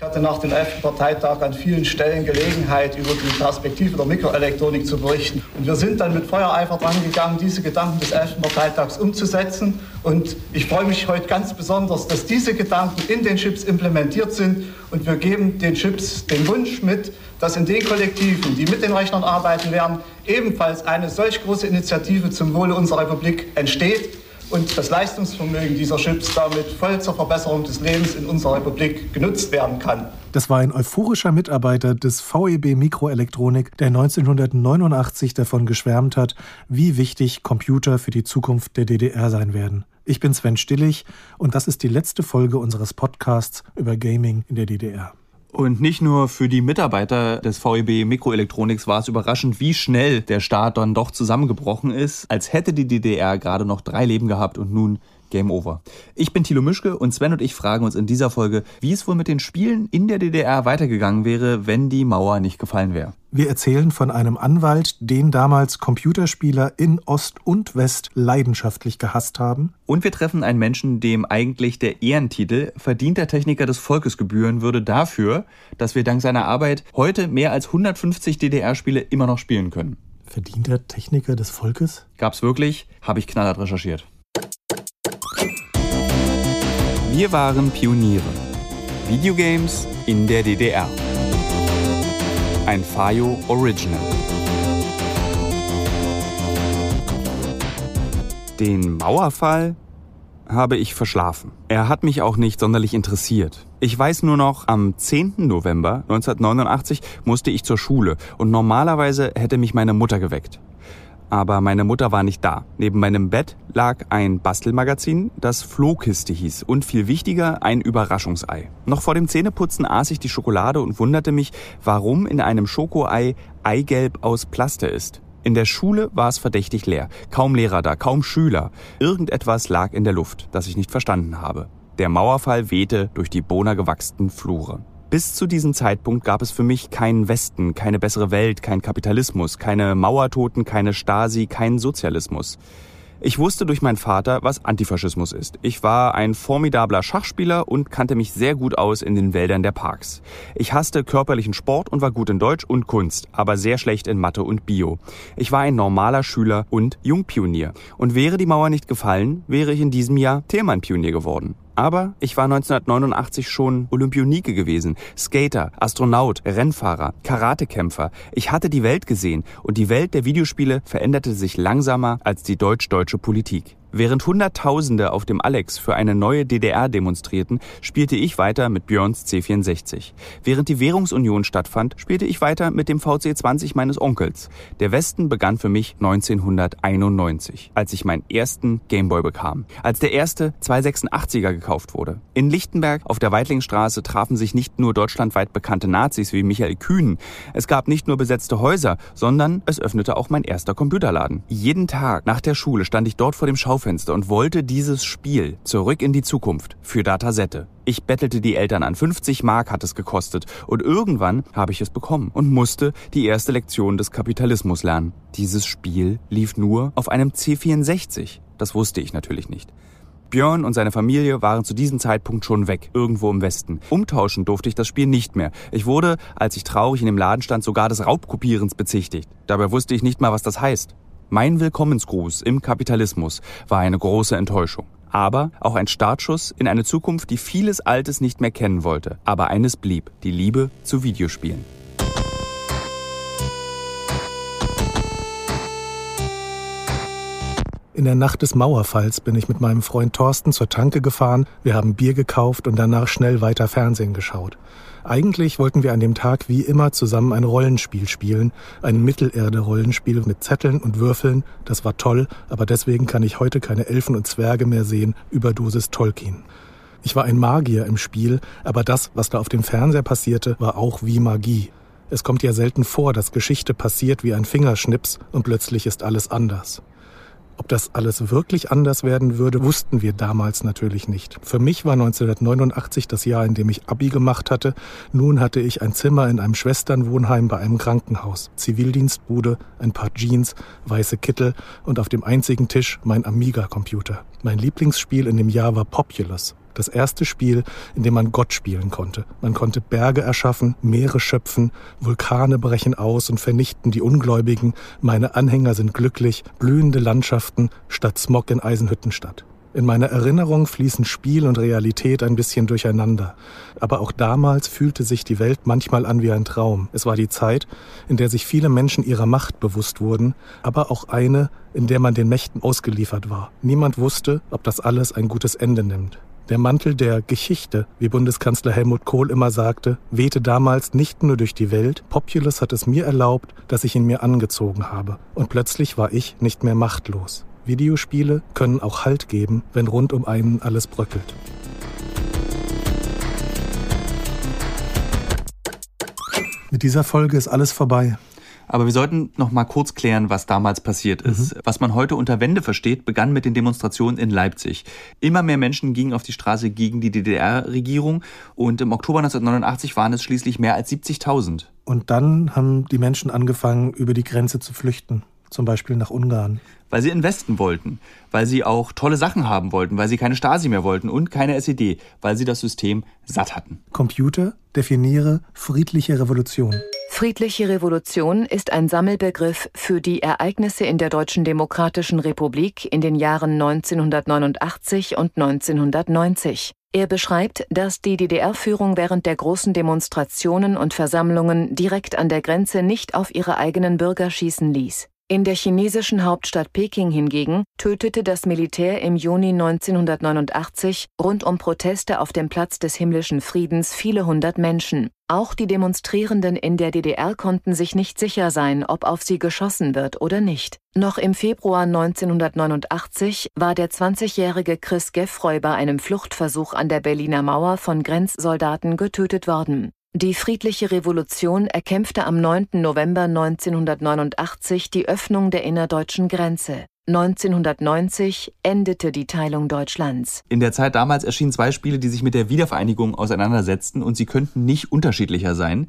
Ich hatte nach dem 11. Parteitag an vielen Stellen Gelegenheit, über die Perspektive der Mikroelektronik zu berichten. Und wir sind dann mit Feuereifer dran gegangen, diese Gedanken des 11. Parteitags umzusetzen. Und ich freue mich heute ganz besonders, dass diese Gedanken in den Chips implementiert sind. Und wir geben den Chips den Wunsch mit, dass in den Kollektiven, die mit den Rechnern arbeiten werden, ebenfalls eine solch große Initiative zum Wohle unserer Republik entsteht und das Leistungsvermögen dieser Chips damit voll zur Verbesserung des Lebens in unserer Republik genutzt werden kann. Das war ein euphorischer Mitarbeiter des VEB Mikroelektronik, der 1989 davon geschwärmt hat, wie wichtig Computer für die Zukunft der DDR sein werden. Ich bin Sven Stillig und das ist die letzte Folge unseres Podcasts über Gaming in der DDR. Und nicht nur für die Mitarbeiter des VEB Mikroelektroniks war es überraschend, wie schnell der Staat dann doch zusammengebrochen ist, als hätte die DDR gerade noch drei Leben gehabt und nun Game Over. Ich bin Thilo Mischke und Sven und ich fragen uns in dieser Folge, wie es wohl mit den Spielen in der DDR weitergegangen wäre, wenn die Mauer nicht gefallen wäre. Wir erzählen von einem Anwalt, den damals Computerspieler in Ost und West leidenschaftlich gehasst haben. Und wir treffen einen Menschen, dem eigentlich der Ehrentitel verdienter Techniker des Volkes gebühren würde dafür, dass wir dank seiner Arbeit heute mehr als 150 DDR-Spiele immer noch spielen können. Verdienter Techniker des Volkes? Gab's wirklich, habe ich knallhart recherchiert. Wir waren Pioniere. Videogames in der DDR. Ein Fayo Original. Den Mauerfall habe ich verschlafen. Er hat mich auch nicht sonderlich interessiert. Ich weiß nur noch, am 10. November 1989 musste ich zur Schule und normalerweise hätte mich meine Mutter geweckt aber meine Mutter war nicht da. Neben meinem Bett lag ein Bastelmagazin, das Flohkiste hieß und viel wichtiger ein Überraschungsei. Noch vor dem Zähneputzen aß ich die Schokolade und wunderte mich, warum in einem Schokoei Eigelb aus Plaste ist. In der Schule war es verdächtig leer. Kaum Lehrer da, kaum Schüler. Irgendetwas lag in der Luft, das ich nicht verstanden habe. Der Mauerfall wehte durch die bohnergewachsenen Flure. Bis zu diesem Zeitpunkt gab es für mich keinen Westen, keine bessere Welt, kein Kapitalismus, keine Mauertoten, keine Stasi, keinen Sozialismus. Ich wusste durch meinen Vater, was Antifaschismus ist. Ich war ein formidabler Schachspieler und kannte mich sehr gut aus in den Wäldern der Parks. Ich hasste körperlichen Sport und war gut in Deutsch und Kunst, aber sehr schlecht in Mathe und Bio. Ich war ein normaler Schüler und Jungpionier. Und wäre die Mauer nicht gefallen, wäre ich in diesem Jahr Thälmann-Pionier geworden. Aber ich war 1989 schon Olympionike gewesen, Skater, Astronaut, Rennfahrer, Karatekämpfer. Ich hatte die Welt gesehen und die Welt der Videospiele veränderte sich langsamer als die deutsch-deutsche Politik. Während Hunderttausende auf dem Alex für eine neue DDR demonstrierten, spielte ich weiter mit Björns C64. Während die Währungsunion stattfand, spielte ich weiter mit dem VC20 meines Onkels. Der Westen begann für mich 1991, als ich meinen ersten Gameboy bekam. Als der erste 286er gekauft wurde. In Lichtenberg auf der Weitlingstraße trafen sich nicht nur deutschlandweit bekannte Nazis wie Michael Kühn. Es gab nicht nur besetzte Häuser, sondern es öffnete auch mein erster Computerladen. Jeden Tag nach der Schule stand ich dort vor dem Schaufenster Schaufenster und wollte dieses Spiel zurück in die Zukunft für Datasette. Ich bettelte die Eltern an, 50 Mark hat es gekostet und irgendwann habe ich es bekommen und musste die erste Lektion des Kapitalismus lernen. Dieses Spiel lief nur auf einem C64. Das wusste ich natürlich nicht. Björn und seine Familie waren zu diesem Zeitpunkt schon weg, irgendwo im Westen. Umtauschen durfte ich das Spiel nicht mehr. Ich wurde, als ich traurig in dem Laden stand, sogar des Raubkopierens bezichtigt. Dabei wusste ich nicht mal, was das heißt. Mein Willkommensgruß im Kapitalismus war eine große Enttäuschung. Aber auch ein Startschuss in eine Zukunft, die vieles Altes nicht mehr kennen wollte. Aber eines blieb, die Liebe zu Videospielen. In der Nacht des Mauerfalls bin ich mit meinem Freund Thorsten zur Tanke gefahren, wir haben Bier gekauft und danach schnell weiter Fernsehen geschaut. Eigentlich wollten wir an dem Tag wie immer zusammen ein Rollenspiel spielen, ein Mittelerde-Rollenspiel mit Zetteln und Würfeln. Das war toll, aber deswegen kann ich heute keine Elfen und Zwerge mehr sehen, Überdosis Tolkien. Ich war ein Magier im Spiel, aber das, was da auf dem Fernseher passierte, war auch wie Magie. Es kommt ja selten vor, dass Geschichte passiert wie ein Fingerschnips und plötzlich ist alles anders. Ob das alles wirklich anders werden würde, wussten wir damals natürlich nicht. Für mich war 1989 das Jahr, in dem ich Abi gemacht hatte. Nun hatte ich ein Zimmer in einem Schwesternwohnheim bei einem Krankenhaus, Zivildienstbude, ein paar Jeans, weiße Kittel und auf dem einzigen Tisch mein Amiga-Computer. Mein Lieblingsspiel in dem Jahr war Populous. Das erste Spiel, in dem man Gott spielen konnte. Man konnte Berge erschaffen, Meere schöpfen, Vulkane brechen aus und vernichten die Ungläubigen. Meine Anhänger sind glücklich, blühende Landschaften statt Smog in Eisenhüttenstadt. In meiner Erinnerung fließen Spiel und Realität ein bisschen durcheinander. Aber auch damals fühlte sich die Welt manchmal an wie ein Traum. Es war die Zeit, in der sich viele Menschen ihrer Macht bewusst wurden, aber auch eine, in der man den Mächten ausgeliefert war. Niemand wusste, ob das alles ein gutes Ende nimmt. Der Mantel der Geschichte, wie Bundeskanzler Helmut Kohl immer sagte, wehte damals nicht nur durch die Welt, Populus hat es mir erlaubt, dass ich ihn mir angezogen habe. Und plötzlich war ich nicht mehr machtlos. Videospiele können auch Halt geben, wenn rund um einen alles bröckelt. Mit dieser Folge ist alles vorbei. Aber wir sollten noch mal kurz klären, was damals passiert ist. Mhm. Was man heute unter Wende versteht, begann mit den Demonstrationen in Leipzig. Immer mehr Menschen gingen auf die Straße gegen die DDR-Regierung und im Oktober 1989 waren es schließlich mehr als 70.000. Und dann haben die Menschen angefangen, über die Grenze zu flüchten, zum Beispiel nach Ungarn weil sie investen wollten, weil sie auch tolle Sachen haben wollten, weil sie keine Stasi mehr wollten und keine SED, weil sie das System satt hatten. Computer definiere friedliche Revolution. Friedliche Revolution ist ein Sammelbegriff für die Ereignisse in der Deutschen Demokratischen Republik in den Jahren 1989 und 1990. Er beschreibt, dass die DDR-Führung während der großen Demonstrationen und Versammlungen direkt an der Grenze nicht auf ihre eigenen Bürger schießen ließ. In der chinesischen Hauptstadt Peking hingegen tötete das Militär im Juni 1989 rund um Proteste auf dem Platz des himmlischen Friedens viele hundert Menschen. Auch die Demonstrierenden in der DDR konnten sich nicht sicher sein, ob auf sie geschossen wird oder nicht. Noch im Februar 1989 war der 20-jährige Chris Geffroy bei einem Fluchtversuch an der Berliner Mauer von Grenzsoldaten getötet worden. Die friedliche Revolution erkämpfte am 9. November 1989 die Öffnung der innerdeutschen Grenze. 1990 endete die Teilung Deutschlands. In der Zeit damals erschienen zwei Spiele, die sich mit der Wiedervereinigung auseinandersetzten und sie könnten nicht unterschiedlicher sein.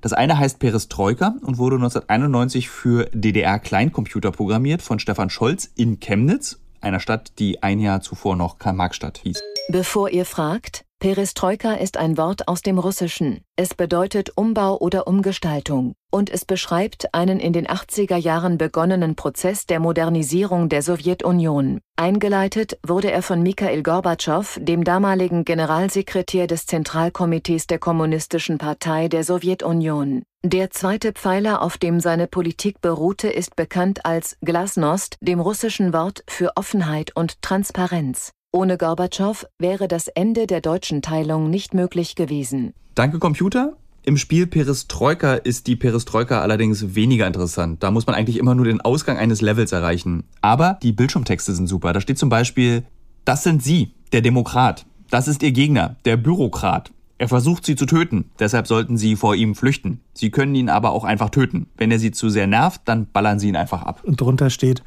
Das eine heißt Perestroika und wurde 1991 für DDR-Kleincomputer programmiert von Stefan Scholz in Chemnitz, einer Stadt, die ein Jahr zuvor noch Karl-Marx-Stadt hieß. Bevor ihr fragt, Perestroika ist ein Wort aus dem Russischen. Es bedeutet Umbau oder Umgestaltung und es beschreibt einen in den 80er Jahren begonnenen Prozess der Modernisierung der Sowjetunion. Eingeleitet wurde er von Mikhail Gorbatschow, dem damaligen Generalsekretär des Zentralkomitees der Kommunistischen Partei der Sowjetunion. Der zweite Pfeiler, auf dem seine Politik beruhte, ist bekannt als Glasnost, dem russischen Wort für Offenheit und Transparenz. Ohne Gorbatschow wäre das Ende der deutschen Teilung nicht möglich gewesen. Danke, Computer. Im Spiel Perestroika ist die Perestroika allerdings weniger interessant. Da muss man eigentlich immer nur den Ausgang eines Levels erreichen. Aber die Bildschirmtexte sind super. Da steht zum Beispiel, das sind Sie, der Demokrat. Das ist Ihr Gegner, der Bürokrat. Er versucht sie zu töten, deshalb sollten sie vor ihm flüchten. Sie können ihn aber auch einfach töten. Wenn er sie zu sehr nervt, dann ballern sie ihn einfach ab. Und drunter steht,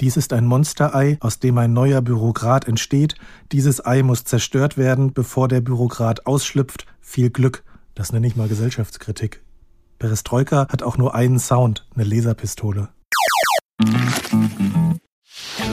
dies ist ein Monsterei, aus dem ein neuer Bürokrat entsteht. Dieses Ei muss zerstört werden, bevor der Bürokrat ausschlüpft. Viel Glück. Das nenne ich mal Gesellschaftskritik. Perestroika hat auch nur einen Sound, eine Laserpistole.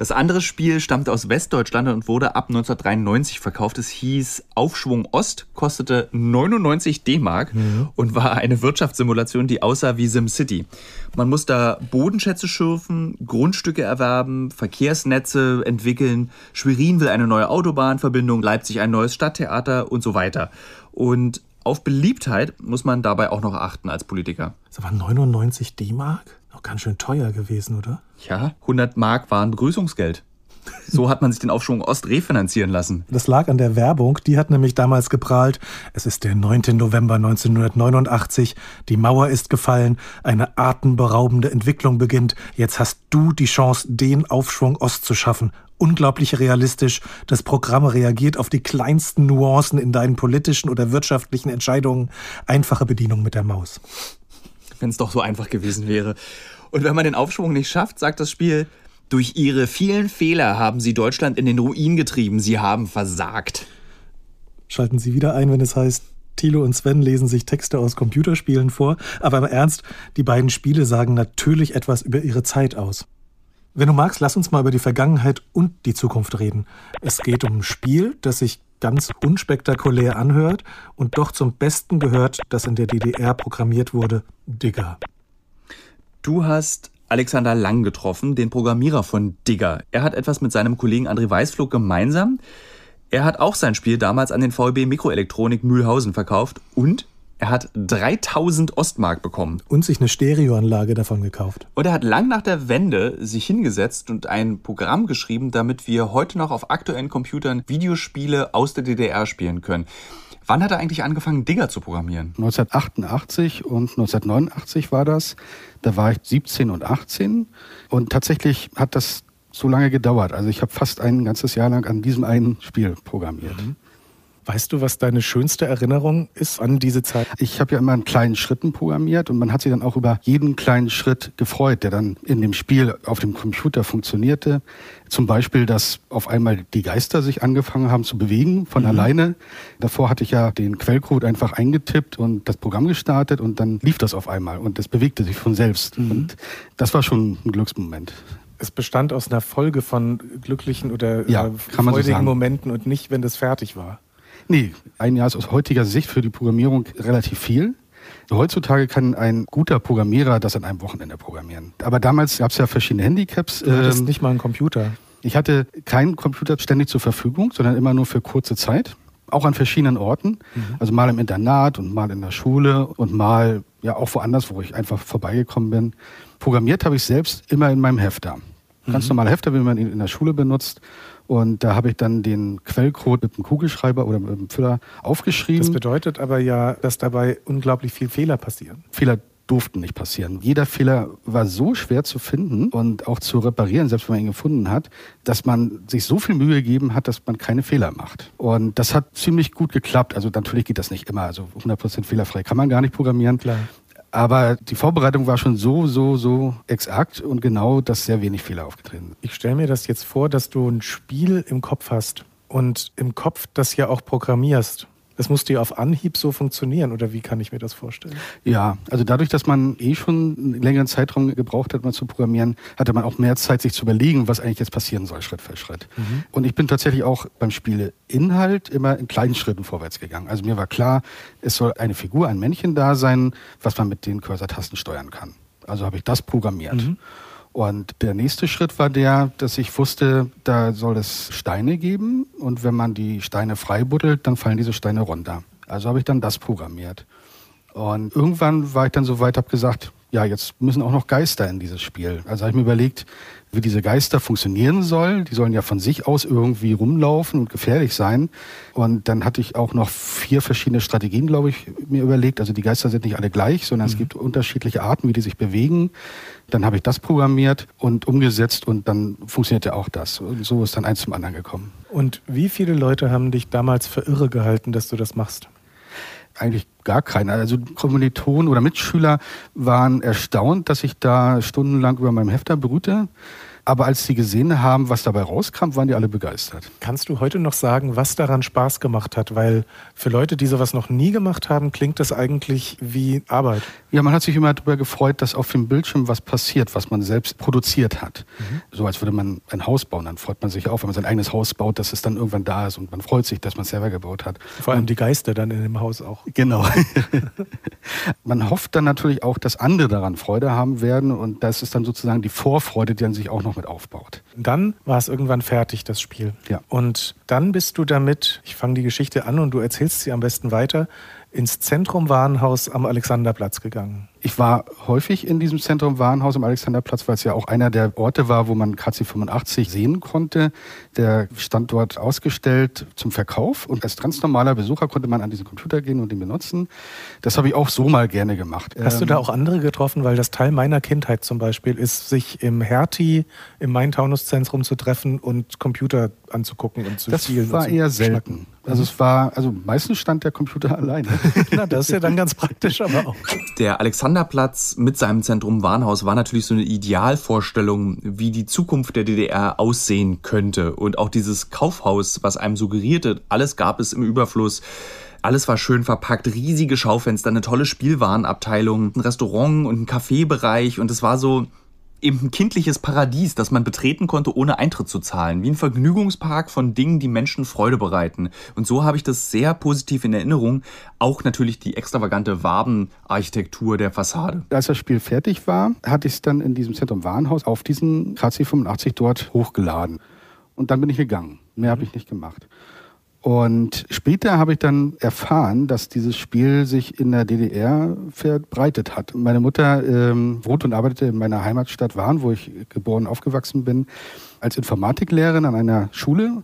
Das andere Spiel stammte aus Westdeutschland und wurde ab 1993 verkauft. Es hieß Aufschwung Ost, kostete 99 D-Mark mhm. und war eine Wirtschaftssimulation, die aussah wie SimCity. Man muss da Bodenschätze schürfen, Grundstücke erwerben, Verkehrsnetze entwickeln. Schwerin will eine neue Autobahnverbindung, Leipzig ein neues Stadttheater und so weiter. Und auf Beliebtheit muss man dabei auch noch achten als Politiker. Das war 99 D-Mark? Auch ganz schön teuer gewesen, oder? Ja, 100 Mark waren Begrüßungsgeld. So hat man sich den Aufschwung Ost refinanzieren lassen. Das lag an der Werbung. Die hat nämlich damals geprahlt. Es ist der 9. November 1989. Die Mauer ist gefallen. Eine atemberaubende Entwicklung beginnt. Jetzt hast du die Chance, den Aufschwung Ost zu schaffen. unglaublich realistisch. Das Programm reagiert auf die kleinsten Nuancen in deinen politischen oder wirtschaftlichen Entscheidungen. Einfache Bedienung mit der Maus. Wenn es doch so einfach gewesen wäre. Und wenn man den Aufschwung nicht schafft, sagt das Spiel, durch ihre vielen Fehler haben sie Deutschland in den Ruin getrieben. Sie haben versagt. Schalten Sie wieder ein, wenn es heißt, Thilo und Sven lesen sich Texte aus Computerspielen vor. Aber im Ernst, die beiden Spiele sagen natürlich etwas über ihre Zeit aus. Wenn du magst, lass uns mal über die Vergangenheit und die Zukunft reden. Es geht um ein Spiel, das sich ganz unspektakulär anhört und doch zum Besten gehört, das in der DDR programmiert wurde, Digger. Du hast Alexander Lang getroffen, den Programmierer von Digger. Er hat etwas mit seinem Kollegen André Weißflug gemeinsam. Er hat auch sein Spiel damals an den VEB Mikroelektronik Mühlhausen verkauft und er hat 3000 Ostmark bekommen. Und sich eine Stereoanlage davon gekauft. Und er hat lang nach der Wende sich hingesetzt und ein Programm geschrieben, damit wir heute noch auf aktuellen Computern Videospiele aus der DDR spielen können. Wann hat er eigentlich angefangen, Digger zu programmieren? 1988 und 1989 war das. Da war ich 17 und 18. Und tatsächlich hat das so lange gedauert. Also ich habe fast ein ganzes Jahr lang an diesem einen Spiel programmiert. Mhm. Weißt du, was deine schönste Erinnerung ist an diese Zeit? Ich habe ja immer in kleinen Schritten programmiert und man hat sich dann auch über jeden kleinen Schritt gefreut, der dann in dem Spiel auf dem Computer funktionierte. Zum Beispiel, dass auf einmal die Geister sich angefangen haben zu bewegen von mhm. alleine. Davor hatte ich ja den Quellcode einfach eingetippt und das Programm gestartet und dann lief das auf einmal und es bewegte sich von selbst. Mhm. Und das war schon ein Glücksmoment es bestand aus einer Folge von glücklichen oder ja, äh, freudigen so Momenten und nicht, wenn das fertig war. Nee, ein Jahr ist aus heutiger Sicht für die Programmierung relativ viel. Heutzutage kann ein guter Programmierer das an einem Wochenende programmieren. Aber damals gab es ja verschiedene Handicaps. Du hattest ähm, nicht mal einen Computer. Ich hatte keinen Computer ständig zur Verfügung, sondern immer nur für kurze Zeit. Auch an verschiedenen Orten. Mhm. Also mal im Internat und mal in der Schule und mal ja auch woanders, wo ich einfach vorbeigekommen bin. Programmiert habe ich selbst immer in meinem Hefter. Ganz mhm. normale Hefter, wie man ihn in der Schule benutzt. Und da habe ich dann den Quellcode mit dem Kugelschreiber oder mit dem Füller aufgeschrieben. Das bedeutet aber ja, dass dabei unglaublich viel Fehler passieren. Fehler durften nicht passieren. Jeder Fehler war so schwer zu finden und auch zu reparieren, selbst wenn man ihn gefunden hat, dass man sich so viel Mühe gegeben hat, dass man keine Fehler macht. Und das hat ziemlich gut geklappt. Also natürlich geht das nicht immer. Also 100% fehlerfrei kann man gar nicht programmieren. Klar. Aber die Vorbereitung war schon so, so, so exakt und genau, dass sehr wenig Fehler aufgetreten sind. Ich stelle mir das jetzt vor, dass du ein Spiel im Kopf hast und im Kopf das ja auch programmierst. Das musste ja auf Anhieb so funktionieren, oder wie kann ich mir das vorstellen? Ja, also dadurch, dass man eh schon einen längeren Zeitraum gebraucht hat, mal zu programmieren, hatte man auch mehr Zeit, sich zu überlegen, was eigentlich jetzt passieren soll, Schritt für Schritt. Mhm. Und ich bin tatsächlich auch beim Spieleinhalt immer in kleinen Schritten vorwärts gegangen. Also mir war klar, es soll eine Figur, ein Männchen da sein, was man mit den Cursor-Tasten steuern kann. Also habe ich das programmiert. Mhm. Und der nächste Schritt war der, dass ich wusste, da soll es Steine geben und wenn man die Steine freibuddelt, dann fallen diese Steine runter. Also habe ich dann das programmiert. Und irgendwann war ich dann so weit, habe gesagt, ja, jetzt müssen auch noch Geister in dieses Spiel. Also habe ich mir überlegt, wie diese Geister funktionieren sollen. Die sollen ja von sich aus irgendwie rumlaufen und gefährlich sein. Und dann hatte ich auch noch vier verschiedene Strategien, glaube ich, mir überlegt. Also die Geister sind nicht alle gleich, sondern mhm. es gibt unterschiedliche Arten, wie die sich bewegen. Dann habe ich das programmiert und umgesetzt und dann funktionierte auch das. Und so ist dann eins zum anderen gekommen. Und wie viele Leute haben dich damals für irre gehalten, dass du das machst? Eigentlich gar keiner. Also Kommilitonen oder Mitschüler waren erstaunt, dass ich da stundenlang über meinem Hefter brüte. Aber als sie gesehen haben, was dabei rauskam, waren die alle begeistert. Kannst du heute noch sagen, was daran Spaß gemacht hat? Weil für Leute, die sowas noch nie gemacht haben, klingt das eigentlich wie Arbeit. Ja, man hat sich immer darüber gefreut, dass auf dem Bildschirm was passiert, was man selbst produziert hat. Mhm. So als würde man ein Haus bauen, dann freut man sich auf, wenn man sein eigenes Haus baut, dass es dann irgendwann da ist und man freut sich, dass man es selber gebaut hat. Vor allem und die Geister dann in dem Haus auch. Genau. man hofft dann natürlich auch, dass andere daran Freude haben werden und das ist dann sozusagen die Vorfreude, die dann sich auch noch mit aufbaut. Dann war es irgendwann fertig, das Spiel. Ja. Und dann bist du damit, ich fange die Geschichte an und du erzählst sie am besten weiter, ins Zentrum Warenhaus am Alexanderplatz gegangen. Ich war häufig in diesem Zentrum Warenhaus am Alexanderplatz, weil es ja auch einer der Orte war, wo man KC 85 sehen konnte. Der stand dort ausgestellt zum Verkauf und als ganz normaler Besucher konnte man an diesen Computer gehen und ihn benutzen. Das habe ich auch so mal gerne gemacht. Hast ähm, du da auch andere getroffen? Weil das Teil meiner Kindheit zum Beispiel ist, sich im Hertie, im Main-Taunus-Zentrum zu treffen und Computer anzugucken und zu das spielen. Das war eher selten. Also es war, also meistens stand der Computer alleine. Na, das ist ja dann ganz praktisch, aber auch. Der Alexanderplatz mit seinem Zentrum Warnhaus war natürlich so eine Idealvorstellung, wie die Zukunft der DDR aussehen könnte. Und auch dieses Kaufhaus, was einem suggerierte, alles gab es im Überfluss. Alles war schön verpackt, riesige Schaufenster, eine tolle Spielwarenabteilung, ein Restaurant und ein Kaffeebereich und es war so, eben ein kindliches Paradies, das man betreten konnte, ohne Eintritt zu zahlen. Wie ein Vergnügungspark von Dingen, die Menschen Freude bereiten. Und so habe ich das sehr positiv in Erinnerung. Auch natürlich die extravagante Wabenarchitektur der Fassade. Als das Spiel fertig war, hatte ich es dann in diesem Zentrum Warenhaus auf diesen KC 85 dort hochgeladen. Und dann bin ich gegangen. Mehr habe ich nicht gemacht. Und später habe ich dann erfahren, dass dieses Spiel sich in der DDR verbreitet hat. Meine Mutter ähm, wohnt und arbeitete in meiner Heimatstadt Wahn, wo ich geboren und aufgewachsen bin, als Informatiklehrerin an einer Schule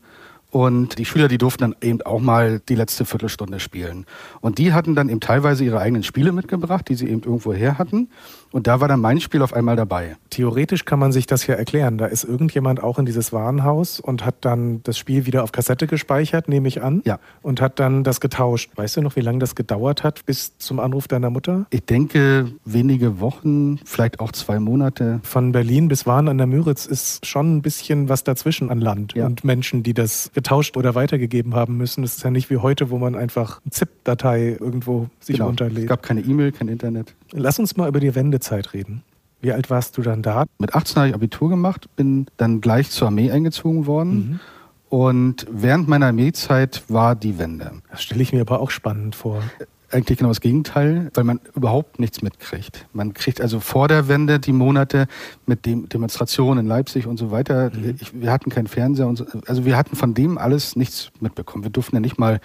und die Schüler, die durften dann eben auch mal die letzte Viertelstunde spielen. Und die hatten dann eben teilweise ihre eigenen Spiele mitgebracht, die sie eben irgendwo her hatten. Und da war dann mein Spiel auf einmal dabei. Theoretisch kann man sich das ja erklären. Da ist irgendjemand auch in dieses Warenhaus und hat dann das Spiel wieder auf Kassette gespeichert, nehme ich an. Ja. Und hat dann das getauscht. Weißt du noch, wie lange das gedauert hat bis zum Anruf deiner Mutter? Ich denke wenige Wochen, vielleicht auch zwei Monate. Von Berlin bis Wahn an der Müritz ist schon ein bisschen was dazwischen an Land ja. und Menschen, die das getauscht oder weitergegeben haben müssen. Das ist ja nicht wie heute, wo man einfach eine ZIP-Datei irgendwo sich genau. runterlädt. Es gab keine E-Mail, kein Internet. Lass uns mal über die Wendezeit reden. Wie alt warst du dann da? Mit 18 habe ich Abitur gemacht, bin dann gleich zur Armee eingezogen worden. Mhm. Und während meiner Armeezeit war die Wende. Das stelle ich mir aber auch spannend vor eigentlich genau das Gegenteil, weil man überhaupt nichts mitkriegt. Man kriegt also vor der Wende die Monate mit dem Demonstrationen in Leipzig und so weiter. Mhm. Ich, wir hatten keinen Fernseher und so, also wir hatten von dem alles nichts mitbekommen. Wir durften ja nicht mal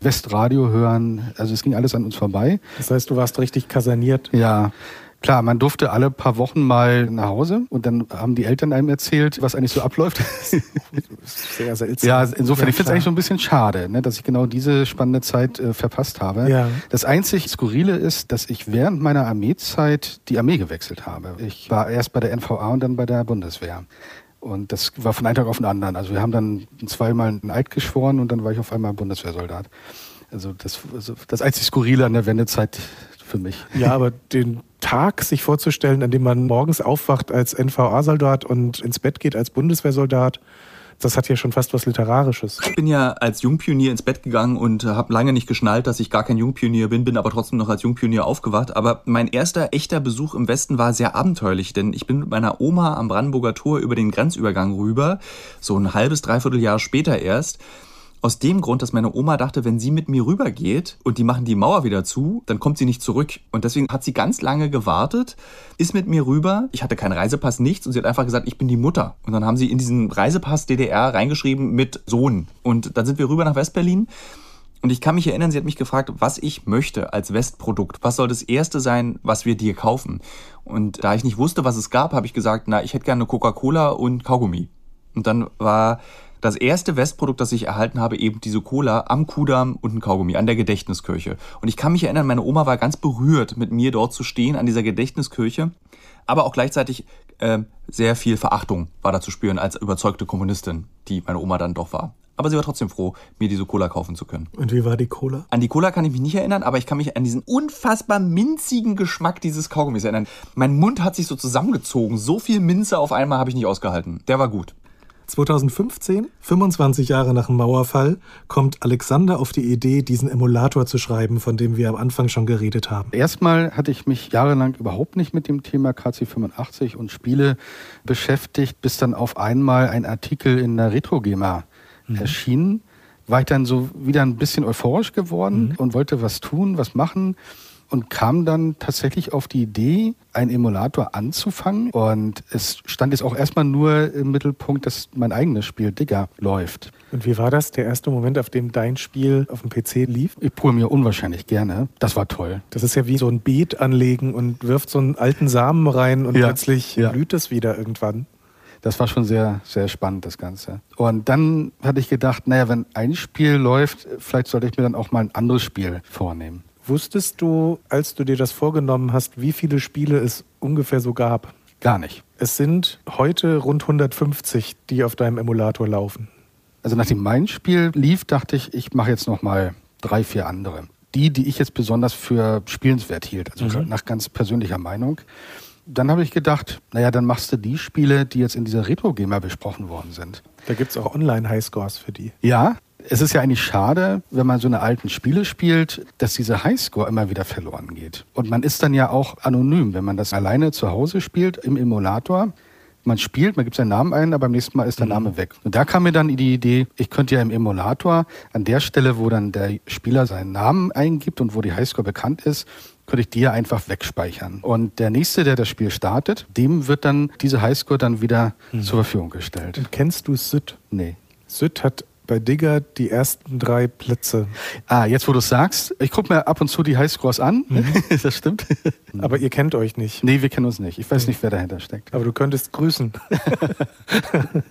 Westradio hören. Also es ging alles an uns vorbei. Das heißt, du warst richtig kaserniert. Ja. Klar, man durfte alle paar Wochen mal nach Hause und dann haben die Eltern einem erzählt, was eigentlich so abläuft. Sehr seltsam. Ja, insofern, ja, ich finde es eigentlich so ein bisschen schade, ne, dass ich genau diese spannende Zeit äh, verpasst habe. Ja. Das einzig Skurrile ist, dass ich während meiner Armeezeit die Armee gewechselt habe. Ich war erst bei der NVA und dann bei der Bundeswehr. Und das war von einem Tag auf den anderen. Also wir haben dann zweimal einen Eid geschworen und dann war ich auf einmal Bundeswehrsoldat. Also das, also das einzig Skurrile an der Wendezeit für mich. Ja, aber den Tag sich vorzustellen, an dem man morgens aufwacht als NVA-Soldat und ins Bett geht als Bundeswehrsoldat, das hat ja schon fast was Literarisches. Ich bin ja als Jungpionier ins Bett gegangen und habe lange nicht geschnallt, dass ich gar kein Jungpionier bin, bin aber trotzdem noch als Jungpionier aufgewacht. Aber mein erster echter Besuch im Westen war sehr abenteuerlich, denn ich bin mit meiner Oma am Brandenburger Tor über den Grenzübergang rüber, so ein halbes, dreiviertel Jahr später erst. Aus dem Grund, dass meine Oma dachte, wenn sie mit mir rübergeht und die machen die Mauer wieder zu, dann kommt sie nicht zurück. Und deswegen hat sie ganz lange gewartet, ist mit mir rüber. Ich hatte keinen Reisepass, nichts. Und sie hat einfach gesagt, ich bin die Mutter. Und dann haben sie in diesen Reisepass DDR reingeschrieben mit Sohn. Und dann sind wir rüber nach Westberlin. Und ich kann mich erinnern, sie hat mich gefragt, was ich möchte als Westprodukt. Was soll das erste sein, was wir dir kaufen? Und da ich nicht wusste, was es gab, habe ich gesagt, na, ich hätte gerne Coca-Cola und Kaugummi. Und dann war das erste Westprodukt, das ich erhalten habe, eben diese Cola am Kudamm und ein Kaugummi an der Gedächtniskirche. Und ich kann mich erinnern, meine Oma war ganz berührt, mit mir dort zu stehen an dieser Gedächtniskirche, aber auch gleichzeitig äh, sehr viel Verachtung war da zu spüren als überzeugte Kommunistin, die meine Oma dann doch war. Aber sie war trotzdem froh, mir diese Cola kaufen zu können. Und wie war die Cola? An die Cola kann ich mich nicht erinnern, aber ich kann mich an diesen unfassbar minzigen Geschmack dieses Kaugummis erinnern. Mein Mund hat sich so zusammengezogen. So viel Minze auf einmal habe ich nicht ausgehalten. Der war gut. 2015, 25 Jahre nach dem Mauerfall, kommt Alexander auf die Idee, diesen Emulator zu schreiben, von dem wir am Anfang schon geredet haben. Erstmal hatte ich mich jahrelang überhaupt nicht mit dem Thema KC85 und Spiele beschäftigt, bis dann auf einmal ein Artikel in der Retrogema mhm. erschien. War ich dann so wieder ein bisschen euphorisch geworden mhm. und wollte was tun, was machen und kam dann tatsächlich auf die Idee, einen Emulator anzufangen. Und es stand jetzt auch erstmal nur im Mittelpunkt, dass mein eigenes Spiel Digger läuft. Und wie war das, der erste Moment, auf dem dein Spiel auf dem PC lief? Ich programmiere unwahrscheinlich gerne. Das war toll. Das ist ja wie so ein Beet anlegen und wirft so einen alten Samen rein und ja. plötzlich ja. blüht es wieder irgendwann. Das war schon sehr, sehr spannend, das Ganze. Und dann hatte ich gedacht, naja, wenn ein Spiel läuft, vielleicht sollte ich mir dann auch mal ein anderes Spiel vornehmen. Wusstest du, als du dir das vorgenommen hast, wie viele Spiele es ungefähr so gab? Gar nicht. Es sind heute rund 150, die auf deinem Emulator laufen. Also nachdem mein Spiel lief, dachte ich, ich mache jetzt noch mal drei, vier andere. Die, die ich jetzt besonders für spielenswert hielt, also mhm. nach ganz persönlicher Meinung. Dann habe ich gedacht, naja, dann machst du die Spiele, die jetzt in dieser Retro-Gamer besprochen worden sind. Da gibt es auch Online-Highscores für die. Ja, es ist ja eigentlich schade, wenn man so eine alten Spiele spielt, dass dieser Highscore immer wieder verloren geht. Und man ist dann ja auch anonym, wenn man das alleine zu Hause spielt im Emulator. Man spielt, man gibt seinen Namen ein, aber beim nächsten Mal ist der mhm. Name weg. Und da kam mir dann die Idee, ich könnte ja im Emulator an der Stelle, wo dann der Spieler seinen Namen eingibt und wo die Highscore bekannt ist, könnte ich die ja einfach wegspeichern. Und der nächste, der das Spiel startet, dem wird dann diese Highscore dann wieder mhm. zur Verfügung gestellt. Und kennst du SID? Nee. SID hat bei Digger die ersten drei Plätze. Ah, jetzt wo du es sagst, ich gucke mir ab und zu die Highscores an. Mhm. das stimmt. Aber ihr kennt euch nicht. Nee, wir kennen uns nicht. Ich weiß nicht, wer dahinter steckt. Aber du könntest grüßen.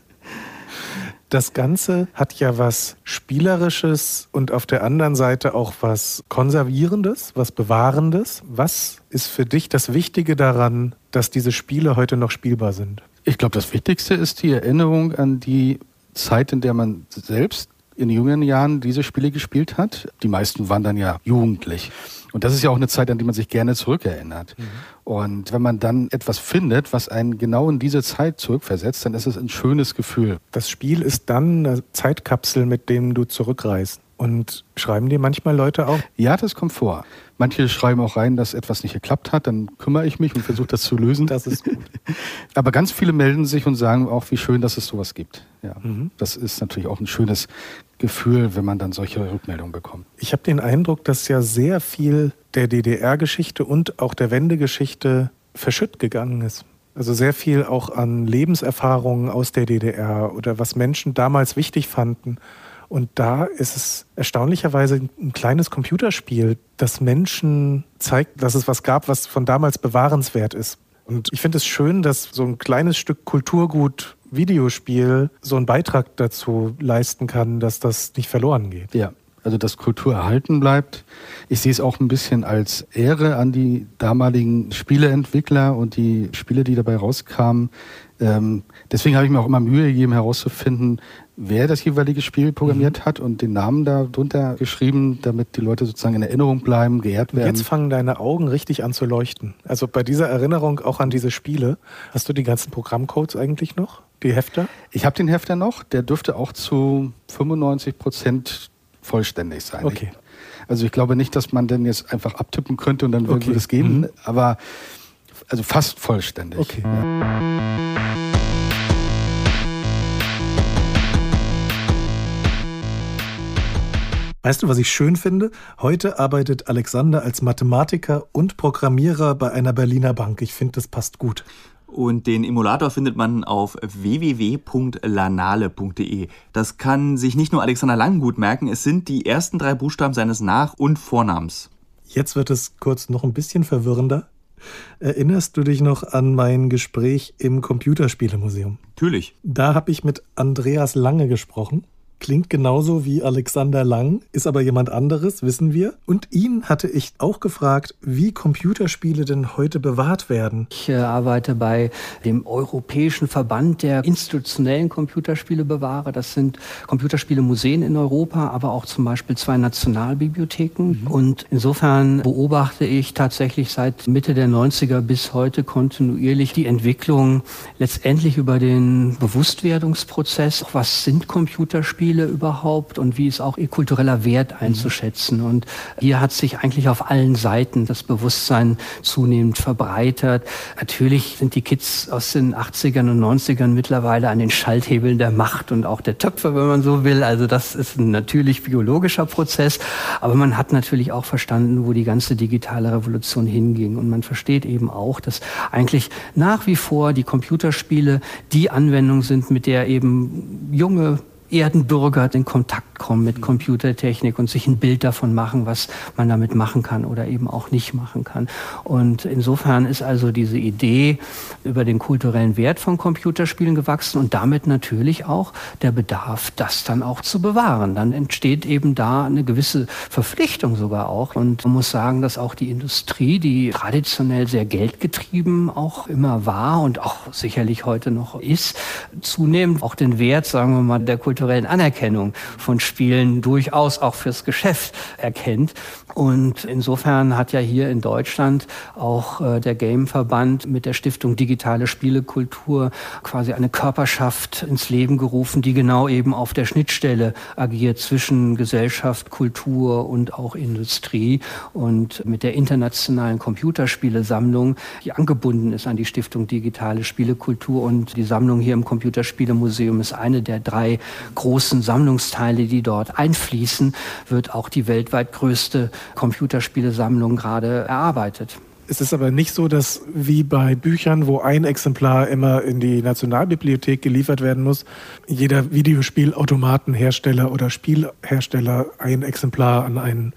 das Ganze hat ja was Spielerisches und auf der anderen Seite auch was Konservierendes, was Bewahrendes. Was ist für dich das Wichtige daran, dass diese Spiele heute noch spielbar sind? Ich glaube, das Wichtigste ist die Erinnerung an die Zeit, in der man selbst in jungen Jahren diese Spiele gespielt hat. Die meisten waren dann ja jugendlich. Und das ist ja auch eine Zeit, an die man sich gerne zurückerinnert. Mhm. Und wenn man dann etwas findet, was einen genau in diese Zeit zurückversetzt, dann ist es ein schönes Gefühl. Das Spiel ist dann eine Zeitkapsel, mit dem du zurückreist. Und schreiben dir manchmal Leute auch? Ja, das kommt vor. Manche schreiben auch rein, dass etwas nicht geklappt hat, dann kümmere ich mich und versuche das zu lösen. Das ist gut. Aber ganz viele melden sich und sagen auch, wie schön, dass es sowas gibt. Ja, mhm. Das ist natürlich auch ein schönes Gefühl, wenn man dann solche Rückmeldungen bekommt. Ich habe den Eindruck, dass ja sehr viel der DDR-Geschichte und auch der Wendegeschichte verschütt gegangen ist. Also sehr viel auch an Lebenserfahrungen aus der DDR oder was Menschen damals wichtig fanden. Und da ist es erstaunlicherweise ein kleines Computerspiel, das Menschen zeigt, dass es was gab, was von damals bewahrenswert ist. Und ich finde es schön, dass so ein kleines Stück Kulturgut Videospiel so einen Beitrag dazu leisten kann, dass das nicht verloren geht. Ja, also dass Kultur erhalten bleibt. Ich sehe es auch ein bisschen als Ehre an die damaligen Spieleentwickler und die Spiele, die dabei rauskamen. Ähm, deswegen habe ich mir auch immer Mühe gegeben, herauszufinden, wer das jeweilige Spiel programmiert mhm. hat und den Namen darunter geschrieben, damit die Leute sozusagen in Erinnerung bleiben, geehrt werden. Jetzt fangen deine Augen richtig an zu leuchten. Also bei dieser Erinnerung auch an diese Spiele, hast du die ganzen Programmcodes eigentlich noch? Die Hefter? Ich habe den Hefter noch, der dürfte auch zu 95 Prozent vollständig sein. Okay. Also ich glaube nicht, dass man den jetzt einfach abtippen könnte und dann okay. würde es gehen, mhm. aber also fast vollständig. Okay. Ja. Weißt du, was ich schön finde? Heute arbeitet Alexander als Mathematiker und Programmierer bei einer Berliner Bank. Ich finde, das passt gut. Und den Emulator findet man auf www.lanale.de. Das kann sich nicht nur Alexander Lang gut merken, es sind die ersten drei Buchstaben seines Nach- und Vornamens. Jetzt wird es kurz noch ein bisschen verwirrender. Erinnerst du dich noch an mein Gespräch im Computerspielemuseum? Natürlich. Da habe ich mit Andreas Lange gesprochen klingt genauso wie Alexander Lang, ist aber jemand anderes, wissen wir. Und ihn hatte ich auch gefragt, wie Computerspiele denn heute bewahrt werden. Ich äh, arbeite bei dem Europäischen Verband der institutionellen Computerspielebewahrer. Das sind Computerspielemuseen in Europa, aber auch zum Beispiel zwei Nationalbibliotheken. Mhm. Und insofern beobachte ich tatsächlich seit Mitte der 90er bis heute kontinuierlich die Entwicklung letztendlich über den Bewusstwerdungsprozess. Was sind Computerspiele? Computerspiele überhaupt und wie ist auch ihr kultureller Wert einzuschätzen. Und hier hat sich eigentlich auf allen Seiten das Bewusstsein zunehmend verbreitert. Natürlich sind die Kids aus den 80ern und 90ern mittlerweile an den Schalthebeln der Macht und auch der Töpfe, wenn man so will. Also das ist ein natürlich biologischer Prozess. Aber man hat natürlich auch verstanden, wo die ganze digitale Revolution hinging. Und man versteht eben auch, dass eigentlich nach wie vor die Computerspiele die Anwendung sind, mit der eben junge Erdenbürger in Kontakt kommen mit Computertechnik und sich ein Bild davon machen, was man damit machen kann oder eben auch nicht machen kann. Und insofern ist also diese Idee über den kulturellen Wert von Computerspielen gewachsen und damit natürlich auch der Bedarf, das dann auch zu bewahren. Dann entsteht eben da eine gewisse Verpflichtung sogar auch. Und man muss sagen, dass auch die Industrie, die traditionell sehr geldgetrieben auch immer war und auch sicherlich heute noch ist, zunehmend auch den Wert, sagen wir mal, der Kultur kulturellen Anerkennung von Spielen durchaus auch fürs Geschäft erkennt. Und insofern hat ja hier in Deutschland auch äh, der Gameverband mit der Stiftung Digitale Spielekultur quasi eine Körperschaft ins Leben gerufen, die genau eben auf der Schnittstelle agiert zwischen Gesellschaft, Kultur und auch Industrie und mit der internationalen Computerspielesammlung, die angebunden ist an die Stiftung Digitale Spielekultur und die Sammlung hier im Computerspielemuseum ist eine der drei großen Sammlungsteile, die dort einfließen, wird auch die weltweit größte Computerspielesammlung gerade erarbeitet. Es ist aber nicht so, dass wie bei Büchern, wo ein Exemplar immer in die Nationalbibliothek geliefert werden muss, jeder Videospielautomatenhersteller oder Spielhersteller ein Exemplar an einen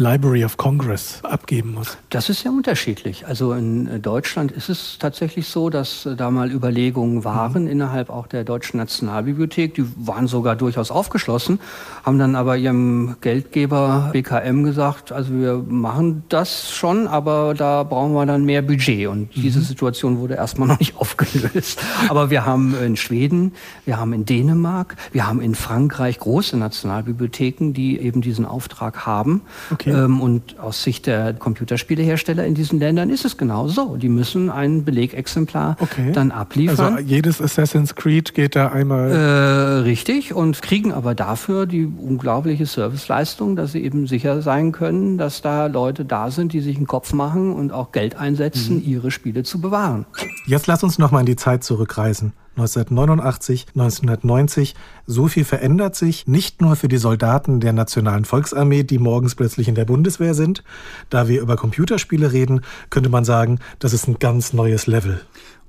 Library of Congress abgeben muss? Das ist sehr unterschiedlich. Also in äh, Deutschland ist es tatsächlich so, dass äh, da mal Überlegungen waren mhm. innerhalb auch der Deutschen Nationalbibliothek. Die waren sogar durchaus aufgeschlossen, haben dann aber ihrem Geldgeber BKM gesagt, also wir machen das schon, aber da brauchen wir dann mehr Budget. Und mhm. diese Situation wurde erstmal noch nicht aufgelöst. Aber wir haben in Schweden, wir haben in Dänemark, wir haben in Frankreich große Nationalbibliotheken, die eben diesen Auftrag haben. Okay. Ähm, und aus Sicht der Computerspielehersteller in diesen Ländern ist es genau so. Die müssen ein Belegexemplar okay. dann abliefern. Also jedes Assassin's Creed geht da einmal. Äh, richtig und kriegen aber dafür die unglaubliche Serviceleistung, dass sie eben sicher sein können, dass da Leute da sind, die sich einen Kopf machen und auch Geld einsetzen, mhm. ihre Spiele zu bewahren. Jetzt lass uns noch mal in die Zeit zurückreisen. 1989, 1990. So viel verändert sich, nicht nur für die Soldaten der Nationalen Volksarmee, die morgens plötzlich in der Bundeswehr sind. Da wir über Computerspiele reden, könnte man sagen, das ist ein ganz neues Level.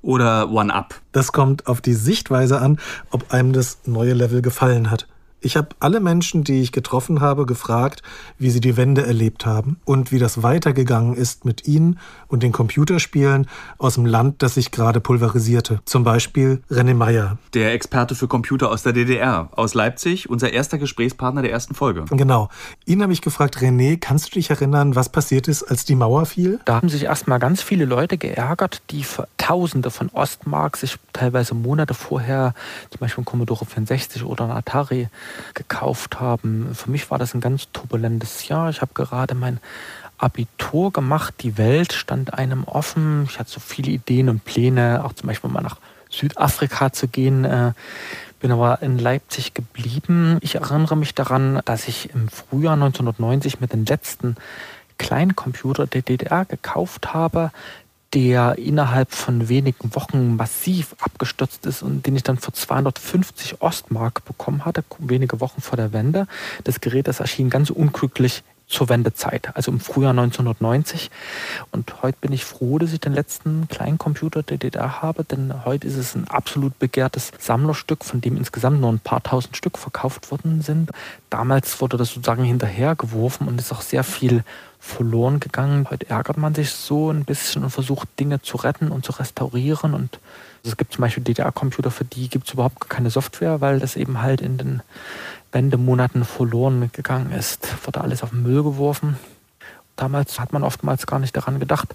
Oder One-Up. Das kommt auf die Sichtweise an, ob einem das neue Level gefallen hat. Ich habe alle Menschen, die ich getroffen habe, gefragt, wie sie die Wende erlebt haben und wie das weitergegangen ist mit ihnen und den Computerspielen aus dem Land, das sich gerade pulverisierte. Zum Beispiel René Meyer. Der Experte für Computer aus der DDR, aus Leipzig, unser erster Gesprächspartner der ersten Folge. Genau. Ihn habe ich gefragt, René, kannst du dich erinnern, was passiert ist, als die Mauer fiel? Da haben sich erstmal ganz viele Leute geärgert, die Tausende von Ostmark sich teilweise Monate vorher zum Beispiel ein Commodore 64 oder ein Atari gekauft haben. Für mich war das ein ganz turbulentes Jahr. Ich habe gerade mein Abitur gemacht. Die Welt stand einem offen. Ich hatte so viele Ideen und Pläne, auch zum Beispiel mal nach Südafrika zu gehen. Äh, bin aber in Leipzig geblieben. Ich erinnere mich daran, dass ich im Frühjahr 1990 mit den letzten Kleincomputer der DDR gekauft habe, der innerhalb von wenigen Wochen massiv abgestürzt ist und den ich dann für 250 Ostmark bekommen hatte, wenige Wochen vor der Wende. Das Gerät, das erschien ganz unglücklich zur Wendezeit, also im Frühjahr 1990. Und heute bin ich froh, dass ich den letzten kleinen Computer der DDR habe, denn heute ist es ein absolut begehrtes Sammlerstück, von dem insgesamt nur ein paar tausend Stück verkauft worden sind. Damals wurde das sozusagen hinterhergeworfen und ist auch sehr viel verloren gegangen. Heute ärgert man sich so ein bisschen und versucht Dinge zu retten und zu restaurieren. Und es gibt zum Beispiel DDR-Computer, für die gibt es überhaupt keine Software, weil das eben halt in den Wendemonaten verloren gegangen ist. Wurde alles auf den Müll geworfen. Damals hat man oftmals gar nicht daran gedacht,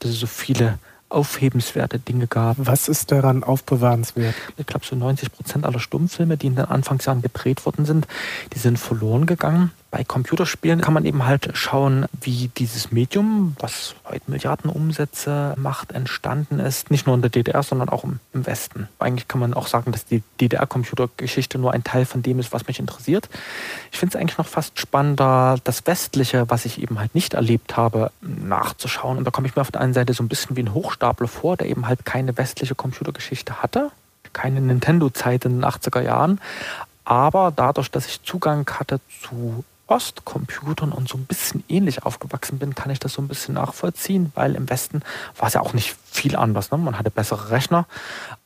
dass es so viele aufhebenswerte Dinge gab. Was ist daran aufbewahrenswert? Ich glaube, so 90 Prozent aller Stummfilme, die in den Anfangsjahren gedreht worden sind, die sind verloren gegangen. Bei Computerspielen kann man eben halt schauen, wie dieses Medium, was heute Milliarden Umsätze macht, entstanden ist. Nicht nur in der DDR, sondern auch im, Westen. Eigentlich kann man auch sagen, dass die DDR-Computergeschichte nur ein Teil von dem ist, was mich interessiert. Ich finde es eigentlich noch fast spannender, das Westliche, was ich eben halt nicht erlebt habe, nachzuschauen. Und da komme ich mir auf der einen Seite so ein bisschen wie ein Hochstapler vor, der eben halt keine westliche Computergeschichte hatte keine Nintendo-Zeit in den 80er Jahren. Aber dadurch, dass ich Zugang hatte zu Ostcomputern und so ein bisschen ähnlich aufgewachsen bin, kann ich das so ein bisschen nachvollziehen, weil im Westen war es ja auch nicht viel anders. Ne? Man hatte bessere Rechner,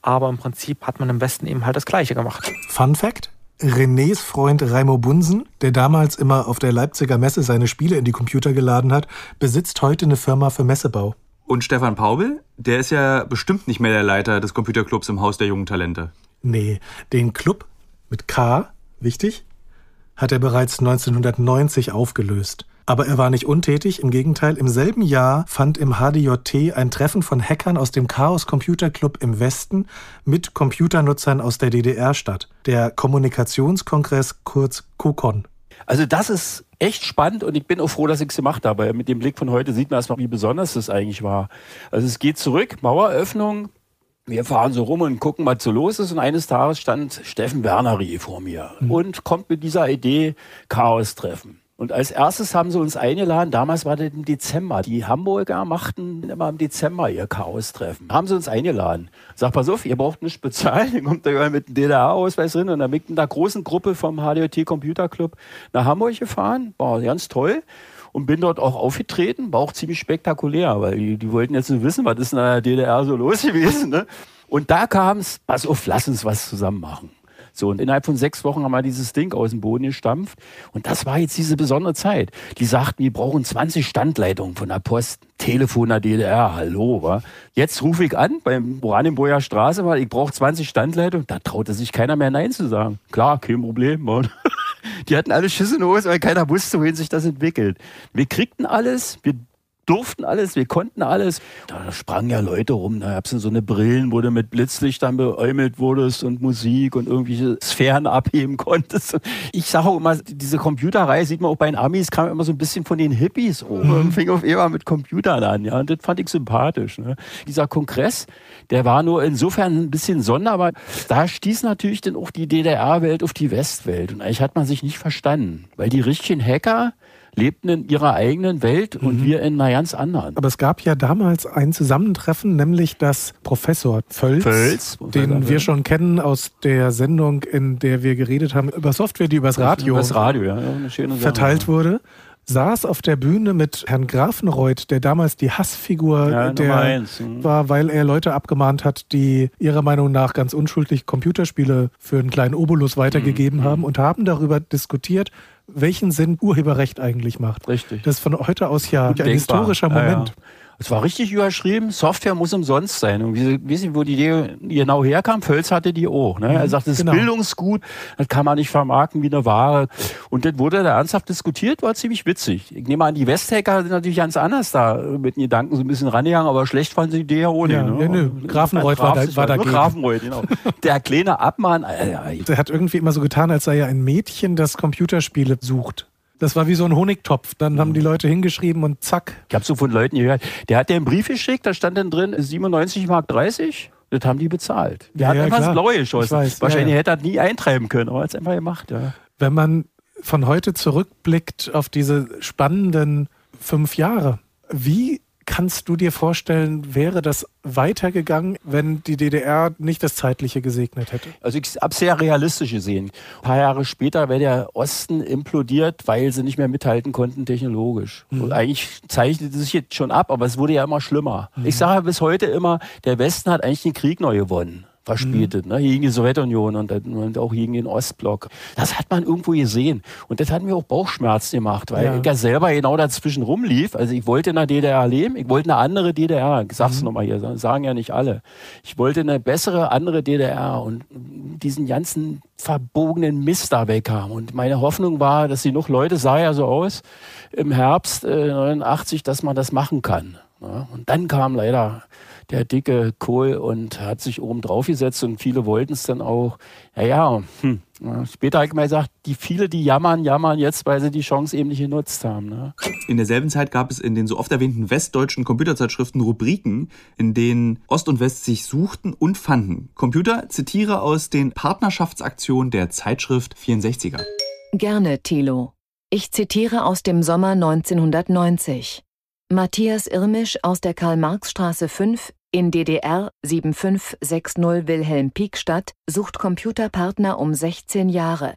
aber im Prinzip hat man im Westen eben halt das Gleiche gemacht. Fun Fact? Renés Freund Raimo Bunsen, der damals immer auf der Leipziger Messe seine Spiele in die Computer geladen hat, besitzt heute eine Firma für Messebau. Und Stefan Paubel, der ist ja bestimmt nicht mehr der Leiter des Computerclubs im Haus der jungen Talente. Nee, den Club mit K, wichtig, hat er bereits 1990 aufgelöst. Aber er war nicht untätig, im Gegenteil, im selben Jahr fand im HDJT ein Treffen von Hackern aus dem Chaos Computer Club im Westen mit Computernutzern aus der DDR statt. Der Kommunikationskongress kurz KOKON. Also das ist echt spannend und ich bin auch froh, dass ich es gemacht habe. Mit dem Blick von heute sieht man erstmal, wie besonders das eigentlich war. Also es geht zurück, Maueröffnung, wir fahren so rum und gucken, was so los ist. Und eines Tages stand Steffen Wernery vor mir mhm. und kommt mit dieser Idee Chaos treffen. Und als erstes haben sie uns eingeladen, damals war das im Dezember. Die Hamburger machten immer im Dezember ihr Chaos-Treffen. Haben sie uns eingeladen. Sag, pass auf, ihr braucht nicht bezahlen. Dann kommt da mit einem DDR-Ausweis drin. Und dann mit einer großen Gruppe vom HDT Computer Club nach Hamburg gefahren. War ganz toll und bin dort auch aufgetreten. War auch ziemlich spektakulär, weil die, die wollten jetzt nur wissen, was ist in der DDR so los gewesen. Ne? Und da kam es, pass auf, lass uns was zusammen machen. So, und innerhalb von sechs Wochen haben wir dieses Ding aus dem Boden gestampft. Und das war jetzt diese besondere Zeit. Die sagten, wir brauchen 20 Standleitungen von der Post. Telefon der DDR, hallo, wa? Jetzt rufe ich an beim Oranienburger Straße, weil ich brauche 20 Standleitungen. Da traute sich keiner mehr Nein zu sagen. Klar, kein Problem, Mann. Die hatten alle Schüsse in Hose, weil keiner wusste, wohin sich das entwickelt. Wir kriegten alles, wir durften alles, wir konnten alles. Da sprangen ja Leute rum, da gab es so eine Brillen, wo du mit Blitzlichtern beäumelt wurdest und Musik und irgendwelche Sphären abheben konntest. Ich sage auch immer, diese Computerreihe sieht man auch bei den Amis, kam immer so ein bisschen von den Hippies oben. Mhm. Fing auf immer mit Computern an, ja, und das fand ich sympathisch. Ne? Dieser Kongress, der war nur insofern ein bisschen sonderbar. Da stieß natürlich dann auch die DDR-Welt auf die Westwelt. Und eigentlich hat man sich nicht verstanden, weil die richtigen Hacker, lebten in ihrer eigenen Welt und mhm. wir in einer ganz anderen. Aber es gab ja damals ein Zusammentreffen, nämlich das Professor Völz, Völz den wir schon kennen aus der Sendung, in der wir geredet haben über Software, die übers Radio, übers Radio ja. verteilt Sache, wurde saß auf der Bühne mit Herrn Grafenreuth, der damals die Hassfigur ja, der eins, hm. war, weil er Leute abgemahnt hat, die ihrer Meinung nach ganz unschuldig Computerspiele für einen kleinen Obolus weitergegeben mhm. haben und haben darüber diskutiert, welchen Sinn Urheberrecht eigentlich macht. Richtig. Das ist von heute aus ja ein historischer Moment. Ja, ja. Es war richtig überschrieben, Software muss umsonst sein. Und wissen Sie, wo die Idee genau herkam? Völz hatte die auch. Ne? Er mhm, sagt, das genau. ist Bildungsgut, das kann man nicht vermarkten wie eine Ware. Und das wurde da ernsthaft diskutiert, war ziemlich witzig. Ich nehme an, die Westhacker sind natürlich ganz anders da mit den Gedanken so ein bisschen rangegangen, aber schlecht fanden sie die Idee ja ohne. Ja, ne? nö. Grafenreuth war, da, war dagegen. Grafenreuth, genau. Der kleine Abmann. Äh, der hat irgendwie immer so getan, als sei er ein Mädchen, das Computerspiele sucht. Das war wie so ein Honigtopf. Dann haben die Leute hingeschrieben und zack. Ich habe so von Leuten gehört, der hat dir einen Brief geschickt, da stand dann drin 97 Mark 30. Das haben die bezahlt. Der ja, hat ja, einfach klar. ins Blaue geschossen. Weiß, Wahrscheinlich ja, hätte er das nie eintreiben können, aber er hat es einfach gemacht. Wenn man von heute zurückblickt auf diese spannenden fünf Jahre, wie Kannst du dir vorstellen, wäre das weitergegangen, wenn die DDR nicht das Zeitliche gesegnet hätte? Also ich habe sehr realistisch gesehen. Ein paar Jahre später wäre der Osten implodiert, weil sie nicht mehr mithalten konnten technologisch. Mhm. Und eigentlich zeichnete sich jetzt schon ab, aber es wurde ja immer schlimmer. Mhm. Ich sage bis heute immer, der Westen hat eigentlich den Krieg neu gewonnen verspieltet, mhm. ne? gegen die Sowjetunion und, und, auch gegen den Ostblock. Das hat man irgendwo gesehen. Und das hat mir auch Bauchschmerzen gemacht, weil ja. ich ja selber genau dazwischen rumlief. Also ich wollte in der DDR leben, ich wollte eine andere DDR. Ich sag's mhm. nochmal hier, sagen ja nicht alle. Ich wollte eine bessere, andere DDR und diesen ganzen verbogenen Mist da weg haben. Und meine Hoffnung war, dass sie noch Leute, sah ja so aus, im Herbst äh, 89, dass man das machen kann. Ne? Und dann kam leider der dicke Kohl und hat sich oben drauf gesetzt und viele wollten es dann auch. Ja, ja, hm. Später habe ich mal gesagt, die viele, die jammern, jammern jetzt, weil sie die Chance eben nicht genutzt haben. Ne? In derselben Zeit gab es in den so oft erwähnten westdeutschen Computerzeitschriften Rubriken, in denen Ost und West sich suchten und fanden. Computer zitiere aus den Partnerschaftsaktionen der Zeitschrift 64er. Gerne, Thilo. Ich zitiere aus dem Sommer 1990. Matthias Irmisch aus der Karl-Marx-Straße 5 in DDR 7560 Wilhelm Pieck-Stadt sucht Computerpartner um 16 Jahre.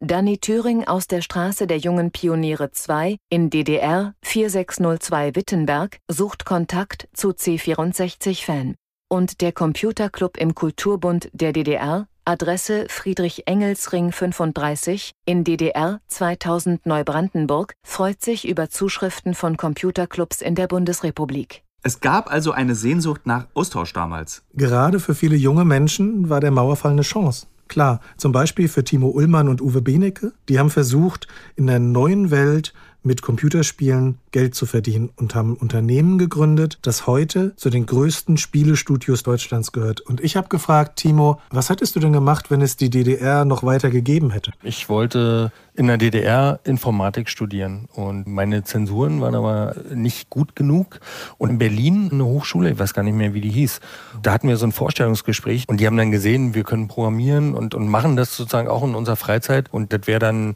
Danny Thüring aus der Straße der jungen Pioniere 2 in DDR 4602 Wittenberg sucht Kontakt zu C64-Fan. Und der Computerclub im Kulturbund der DDR, Adresse Friedrich-Engels-Ring 35 in DDR 2000 Neubrandenburg, freut sich über Zuschriften von Computerclubs in der Bundesrepublik. Es gab also eine Sehnsucht nach Austausch damals. Gerade für viele junge Menschen war der Mauerfall eine Chance. Klar, zum Beispiel für Timo Ullmann und Uwe Benecke. Die haben versucht, in der neuen Welt mit Computerspielen Geld zu verdienen und haben ein Unternehmen gegründet, das heute zu den größten Spielestudios Deutschlands gehört. Und ich habe gefragt, Timo, was hättest du denn gemacht, wenn es die DDR noch weiter gegeben hätte? Ich wollte in der DDR Informatik studieren und meine Zensuren waren aber nicht gut genug. Und in Berlin eine Hochschule, ich weiß gar nicht mehr, wie die hieß, da hatten wir so ein Vorstellungsgespräch und die haben dann gesehen, wir können programmieren und, und machen das sozusagen auch in unserer Freizeit und das wäre dann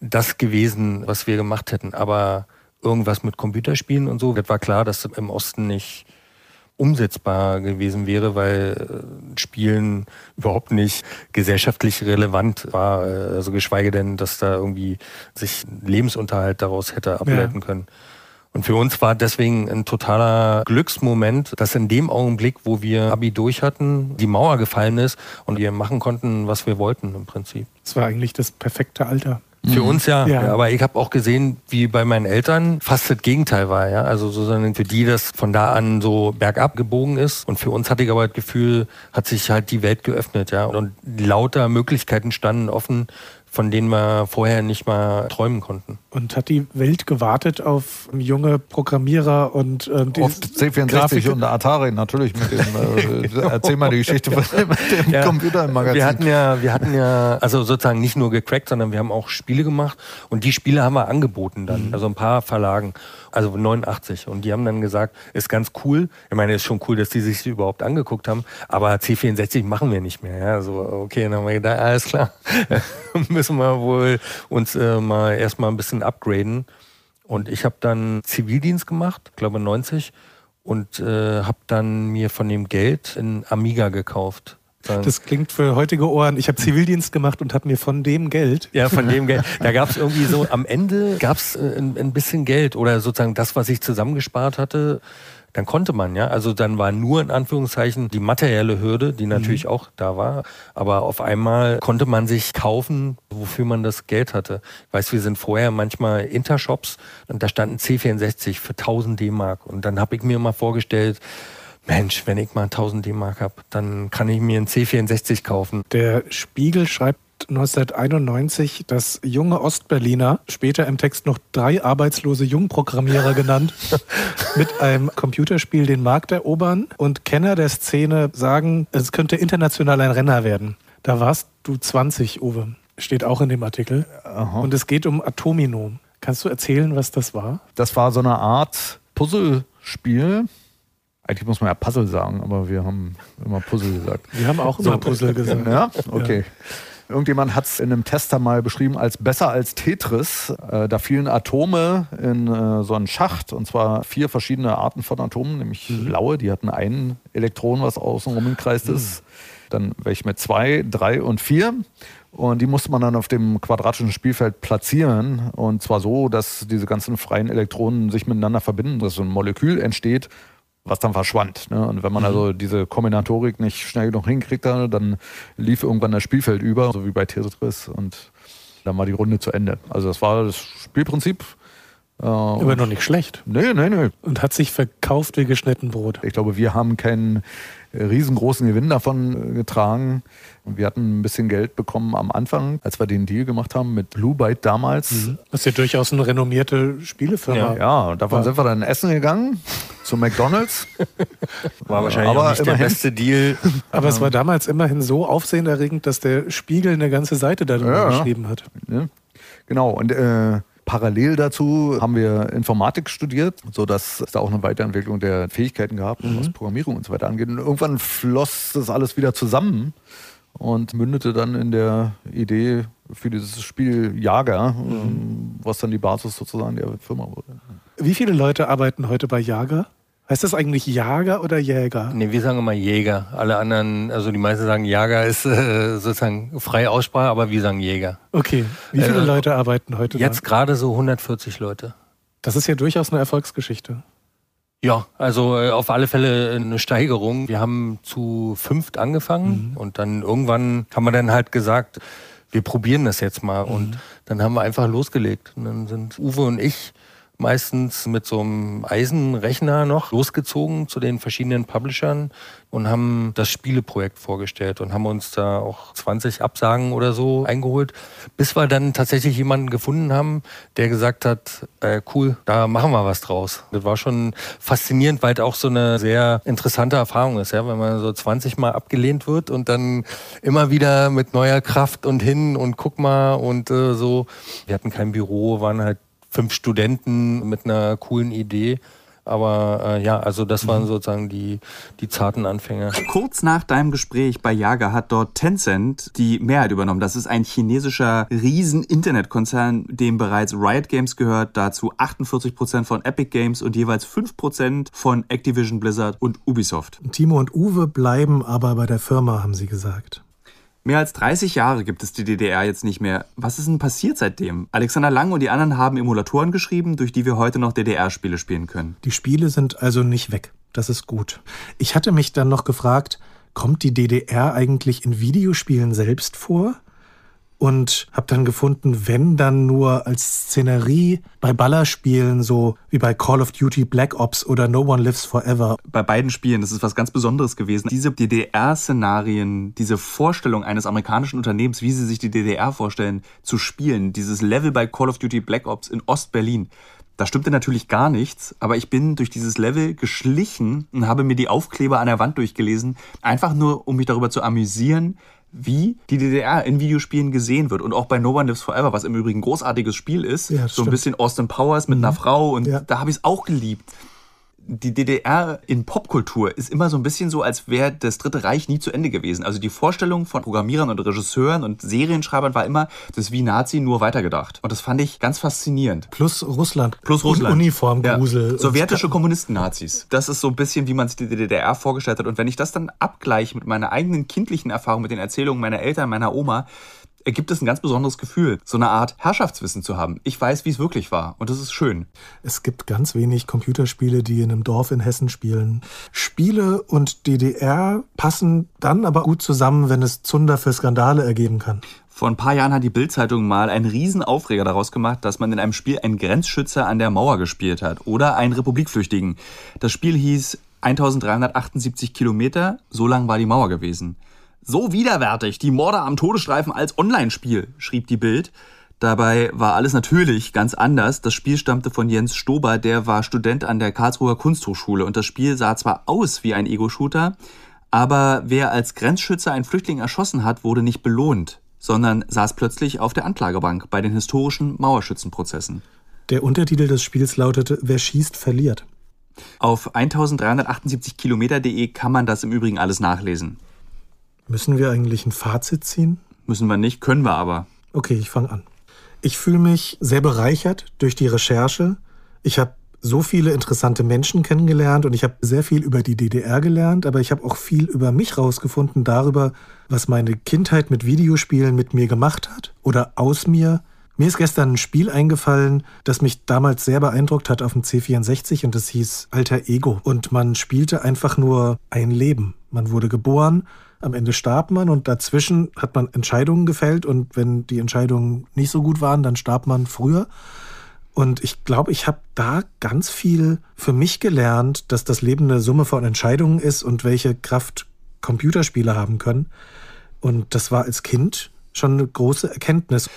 das gewesen, was wir gemacht hätten. Aber irgendwas mit Computerspielen und so, das war klar, dass das im Osten nicht umsetzbar gewesen wäre, weil äh, Spielen überhaupt nicht gesellschaftlich relevant war, also geschweige denn, dass da irgendwie sich Lebensunterhalt daraus hätte ableiten ja. können. Und für uns war deswegen ein totaler Glücksmoment, dass in dem Augenblick, wo wir Abi durch hatten, die Mauer gefallen ist und wir machen konnten, was wir wollten im Prinzip. Es war eigentlich das perfekte Alter. Für mhm. uns ja. ja. Aber ich habe auch gesehen, wie bei meinen Eltern fast das Gegenteil war. Ja? Also sozusagen für die das von da an so bergab gebogen ist. Und für uns hatte ich aber das Gefühl, hat sich halt die Welt geöffnet. Ja? Und lauter Möglichkeiten standen offen von denen wir vorher nicht mal träumen konnten. Und hat die Welt gewartet auf junge Programmierer und ähm, auf C64 Grafik und Atari natürlich mit dem äh, erzähl mal die Geschichte von dem ja, Computer im Magazin. Wir hatten ja, wir hatten ja also sozusagen nicht nur gecrackt, sondern wir haben auch Spiele gemacht und die Spiele haben wir angeboten dann, mhm. also ein paar Verlagen also 89. Und die haben dann gesagt, ist ganz cool. Ich meine, ist schon cool, dass die sich überhaupt angeguckt haben, aber C64 machen wir nicht mehr. Ja, so, okay, dann haben wir gedacht, alles klar, müssen wir wohl uns äh, mal erstmal ein bisschen upgraden. Und ich habe dann Zivildienst gemacht, glaube 90, und äh, habe dann mir von dem Geld ein Amiga gekauft. Das klingt für heutige Ohren. Ich habe Zivildienst gemacht und habe mir von dem Geld. Ja, von dem Geld. Da gab es irgendwie so, am Ende gab es äh, ein, ein, bisschen Geld oder sozusagen das, was ich zusammengespart hatte. Dann konnte man, ja. Also dann war nur in Anführungszeichen die materielle Hürde, die natürlich mhm. auch da war. Aber auf einmal konnte man sich kaufen, wofür man das Geld hatte. Ich weiß, wir sind vorher manchmal Intershops und da standen C64 für 1000 D-Mark. Und dann habe ich mir mal vorgestellt, Mensch, wenn ich mal 1000 D-Mark habe, dann kann ich mir einen C64 kaufen. Der Spiegel schreibt 1991, dass junge Ostberliner, später im Text noch drei arbeitslose Jungprogrammierer genannt, mit einem Computerspiel den Markt erobern und Kenner der Szene sagen, es könnte international ein Renner werden. Da warst du 20, Uwe. Steht auch in dem Artikel. Aha. Und es geht um Atomino. Kannst du erzählen, was das war? Das war so eine Art Puzzlespiel eigentlich muss man ja Puzzle sagen, aber wir haben immer Puzzle gesagt. Wir haben auch immer so, Puzzle gesagt. Ja, okay. Ja. Irgendjemand hat es in einem Tester mal beschrieben als besser als Tetris. Äh, da fielen Atome in äh, so einen Schacht und zwar vier verschiedene Arten von Atomen, nämlich mhm. blaue, die hatten ein Elektron, was außenrum umkreist mhm. ist. Dann welche mit zwei, drei und vier. Und die musste man dann auf dem quadratischen Spielfeld platzieren. Und zwar so, dass diese ganzen freien Elektronen sich miteinander verbinden, dass so ein Molekül entsteht was dann verschwand. Ne? Und wenn man mhm. also diese Kombinatorik nicht schnell genug hinkriegt, dann lief irgendwann das Spielfeld über, so wie bei Tetris und dann war die Runde zu Ende. Also das war das Spielprinzip. Äh, Aber noch nicht schlecht. Nee, nee, nee. Und hat sich verkauft wie geschnitten Brot. Ich glaube, wir haben keinen riesengroßen Gewinn davon äh, getragen. Wir hatten ein bisschen Geld bekommen am Anfang, als wir den Deal gemacht haben mit Blue Byte damals. Mhm. Das ist ja durchaus eine renommierte Spielefirma. Ja, ja und davon war. sind wir dann essen gegangen. Zu McDonalds. War wahrscheinlich Aber auch nicht der immerhin. beste Deal. Aber es war damals immerhin so aufsehenerregend, dass der Spiegel eine ganze Seite darüber Ja. geschrieben hat. Ja, genau. Und äh, parallel dazu haben wir Informatik studiert, sodass es da auch eine Weiterentwicklung der Fähigkeiten gab, was Programmierung und so weiter angeht. Und irgendwann floss das alles wieder zusammen und mündete dann in der Idee für dieses Spiel Jager, ähm, was dann die Basis sozusagen der Firma wurde. Wie viele Leute arbeiten heute bei Jager? Heißt das eigentlich Jager oder Jäger? Nee, wir sagen immer Jäger. Alle anderen, also die meisten sagen Jager ist äh, sozusagen freie Aussprache, aber wir sagen Jäger. Okay. Wie viele Äh, Leute arbeiten heute Jetzt da? gerade so 140 Leute. Das ist ja durchaus eine Erfolgsgeschichte. Ja, also äh, auf alle Fälle eine Steigerung. Wir haben zu fünft angefangen und dann irgendwann haben wir dann halt gesagt, wir probieren das jetzt mal und dann haben wir einfach losgelegt. Und dann sind Uwe und ich meistens mit so einem Eisenrechner noch losgezogen zu den verschiedenen Publishern und haben das Spieleprojekt vorgestellt und haben uns da auch 20 Absagen oder so eingeholt, bis wir dann tatsächlich jemanden gefunden haben, der gesagt hat, äh, cool, da machen wir was draus. Das war schon faszinierend, weil es auch so eine sehr interessante Erfahrung ist, ja, wenn man so 20 Mal abgelehnt wird und dann immer wieder mit neuer Kraft und hin und guck mal und äh, so. Wir hatten kein Büro, waren halt fünf Studenten mit einer coolen Idee. Aber äh, ja, also das waren sozusagen die, die zarten Anfänge. Kurz nach deinem Gespräch bei Jager hat dort Tencent die Mehrheit übernommen. Das ist ein chinesischer Riesen-Internetkonzern, dem bereits Riot Games gehört, dazu 48% von Epic Games und jeweils 5% von Activision Blizzard und Ubisoft. Timo und Uwe bleiben aber bei der Firma, haben sie gesagt. Mehr als 30 Jahre gibt es die DDR jetzt nicht mehr. Was ist denn passiert seitdem? Alexander Lang und die anderen haben Emulatoren geschrieben, durch die wir heute noch DDR-Spiele spielen können. Die Spiele sind also nicht weg. Das ist gut. Ich hatte mich dann noch gefragt, kommt die DDR eigentlich in Videospielen selbst vor? Und habe dann gefunden, wenn dann nur als Szenerie bei Ballerspielen, so wie bei Call of Duty Black Ops oder No One Lives Forever. Bei beiden Spielen, das ist was ganz Besonderes gewesen. Diese DDR-Szenarien, diese Vorstellung eines amerikanischen Unternehmens, wie sie sich die DDR vorstellen, zu spielen, dieses Level bei Call of Duty Black Ops in Ost-Berlin, da stimmte natürlich gar nichts, aber ich bin durch dieses Level geschlichen und habe mir die Aufkleber an der Wand durchgelesen, einfach nur, um mich darüber zu amüsieren, wie die DDR in Videospielen gesehen wird. Und auch bei No One Lives Forever, was im Übrigen ein großartiges Spiel ist, Ja, so ein stimmt. bisschen Austin Powers mit einer Frau und Ja. da habe ich es auch geliebt. Die DDR in Popkultur ist immer so ein bisschen so, als wäre das Dritte Reich nie zu Ende gewesen. Also die Vorstellung von Programmierern und Regisseuren und Serienschreibern war immer, das ist wie Nazi nur weitergedacht. Und das fand ich ganz faszinierend. Plus Russland. Plus Russland. Und Uniformgrusel. Ja. Sowjetische Kommunisten-Nazis. Das ist so ein bisschen, wie man sich die DDR vorgestellt hat. Und wenn ich das dann abgleiche mit meiner eigenen kindlichen Erfahrung, mit den Erzählungen meiner Eltern, meiner Oma, ergibt es ein ganz besonderes Gefühl, so eine Art Herrschaftswissen zu haben. Ich weiß, wie es wirklich war. Und das ist schön. Es gibt ganz wenig Computerspiele, die in einem Dorf in Hessen spielen. Spiele und DDR passen dann aber gut zusammen, wenn es Zunder für Skandale ergeben kann. Vor ein paar Jahren hat die Bild-Zeitung mal einen riesen Aufreger daraus gemacht, dass man in einem Spiel einen Grenzschützer an der Mauer gespielt hat oder einen Republikflüchtigen. Das Spiel hieß 1378 Kilometer, so lang war die Mauer gewesen. So widerwärtig, die Morde am Todesstreifen als Online-Spiel, schrieb die Bild. Dabei war alles natürlich ganz anders. Das Spiel stammte von Jens Stober, der war Student an der Karlsruher Kunsthochschule und das Spiel sah zwar aus wie ein Ego-Shooter, aber wer als Grenzschützer einen Flüchtling erschossen hat, wurde nicht belohnt, sondern saß plötzlich auf der Anklagebank bei den historischen Mauerschützenprozessen. Der Untertitel des Spiels lautete Wer schießt, verliert. Auf 1378 Kilometer.de kann man das im Übrigen alles nachlesen. Müssen wir eigentlich ein Fazit ziehen? Müssen wir nicht, können wir aber. Okay, ich fange an. Ich fühle mich sehr bereichert durch die Recherche. Ich habe so viele interessante Menschen kennengelernt und ich habe sehr viel über die DDR gelernt, aber ich habe auch viel über mich rausgefunden, darüber, was meine Kindheit mit Videospielen mit mir gemacht hat oder aus mir. Mir ist gestern ein Spiel eingefallen, das mich damals sehr beeindruckt hat auf dem C64 und das hieß Alter Ego. Und man spielte einfach nur ein Leben. Man wurde geboren, am Ende starb man und dazwischen hat man Entscheidungen gefällt und wenn die Entscheidungen nicht so gut waren, dann starb man früher. Und ich glaube, ich habe da ganz viel für mich gelernt, dass das Leben eine Summe von Entscheidungen ist und welche Kraft Computerspiele haben können. Und das war als Kind schon eine große Erkenntnis.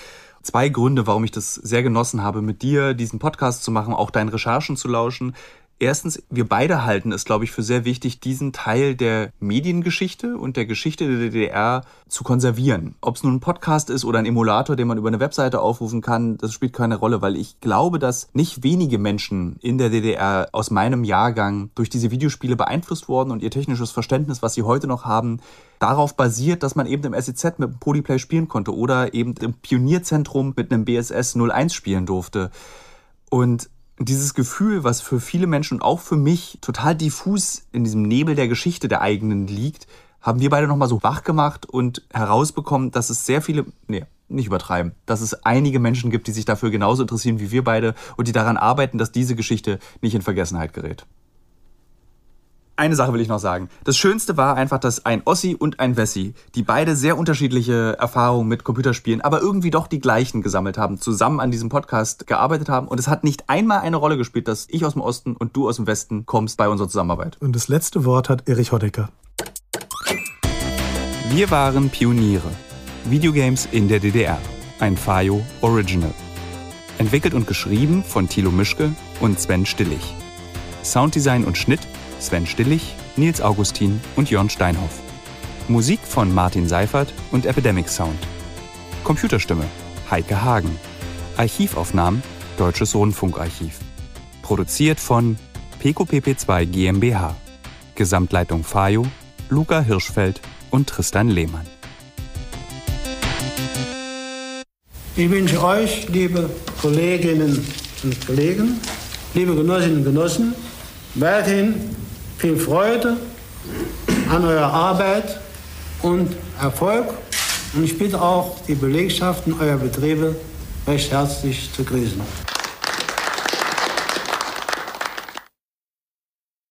Zwei Gründe, warum ich das sehr genossen habe, mit dir diesen Podcast zu machen, auch deinen Recherchen zu lauschen. Erstens, wir beide halten es, glaube ich, für sehr wichtig, diesen Teil der Mediengeschichte und der Geschichte der DDR zu konservieren. Ob es nun ein Podcast ist oder ein Emulator, den man über eine Webseite aufrufen kann, das spielt keine Rolle, weil ich glaube, dass nicht wenige Menschen in der DDR aus meinem Jahrgang durch diese Videospiele beeinflusst wurden und ihr technisches Verständnis, was sie heute noch haben, darauf basiert, dass man eben im SEZ mit einem Polyplay spielen konnte oder eben im Pionierzentrum mit einem BSS 01 spielen durfte. Und dieses Gefühl, was für viele Menschen und auch für mich total diffus in diesem Nebel der Geschichte der eigenen liegt, haben wir beide nochmal so wach gemacht und herausbekommen, dass es sehr viele, nee, nicht übertreiben, dass es einige Menschen gibt, die sich dafür genauso interessieren wie wir beide und die daran arbeiten, dass diese Geschichte nicht in Vergessenheit gerät eine Sache will ich noch sagen. Das Schönste war einfach, dass ein Ossi und ein Wessi, die beide sehr unterschiedliche Erfahrungen mit Computerspielen, aber irgendwie doch die gleichen gesammelt haben, zusammen an diesem Podcast gearbeitet haben. Und es hat nicht einmal eine Rolle gespielt, dass ich aus dem Osten und du aus dem Westen kommst bei unserer Zusammenarbeit. Und das letzte Wort hat Erich Hodecker. Wir waren Pioniere. Videogames in der DDR. Ein Fayo Original. Entwickelt und geschrieben von Thilo Mischke und Sven Stillig. Sounddesign und Schnitt Sven Stillig, Nils Augustin und Jörn Steinhoff. Musik von Martin Seifert und Epidemic Sound. Computerstimme Heike Hagen. Archivaufnahmen Deutsches Rundfunkarchiv. Produziert von PQPP2 GmbH. Gesamtleitung Fayo, Luca Hirschfeld und Tristan Lehmann. Ich wünsche euch, liebe Kolleginnen und Kollegen, liebe Genossinnen und Genossen, weiterhin viel Freude an eurer Arbeit und Erfolg. Und ich bitte auch die Belegschaften eurer Betriebe recht herzlich zu grüßen.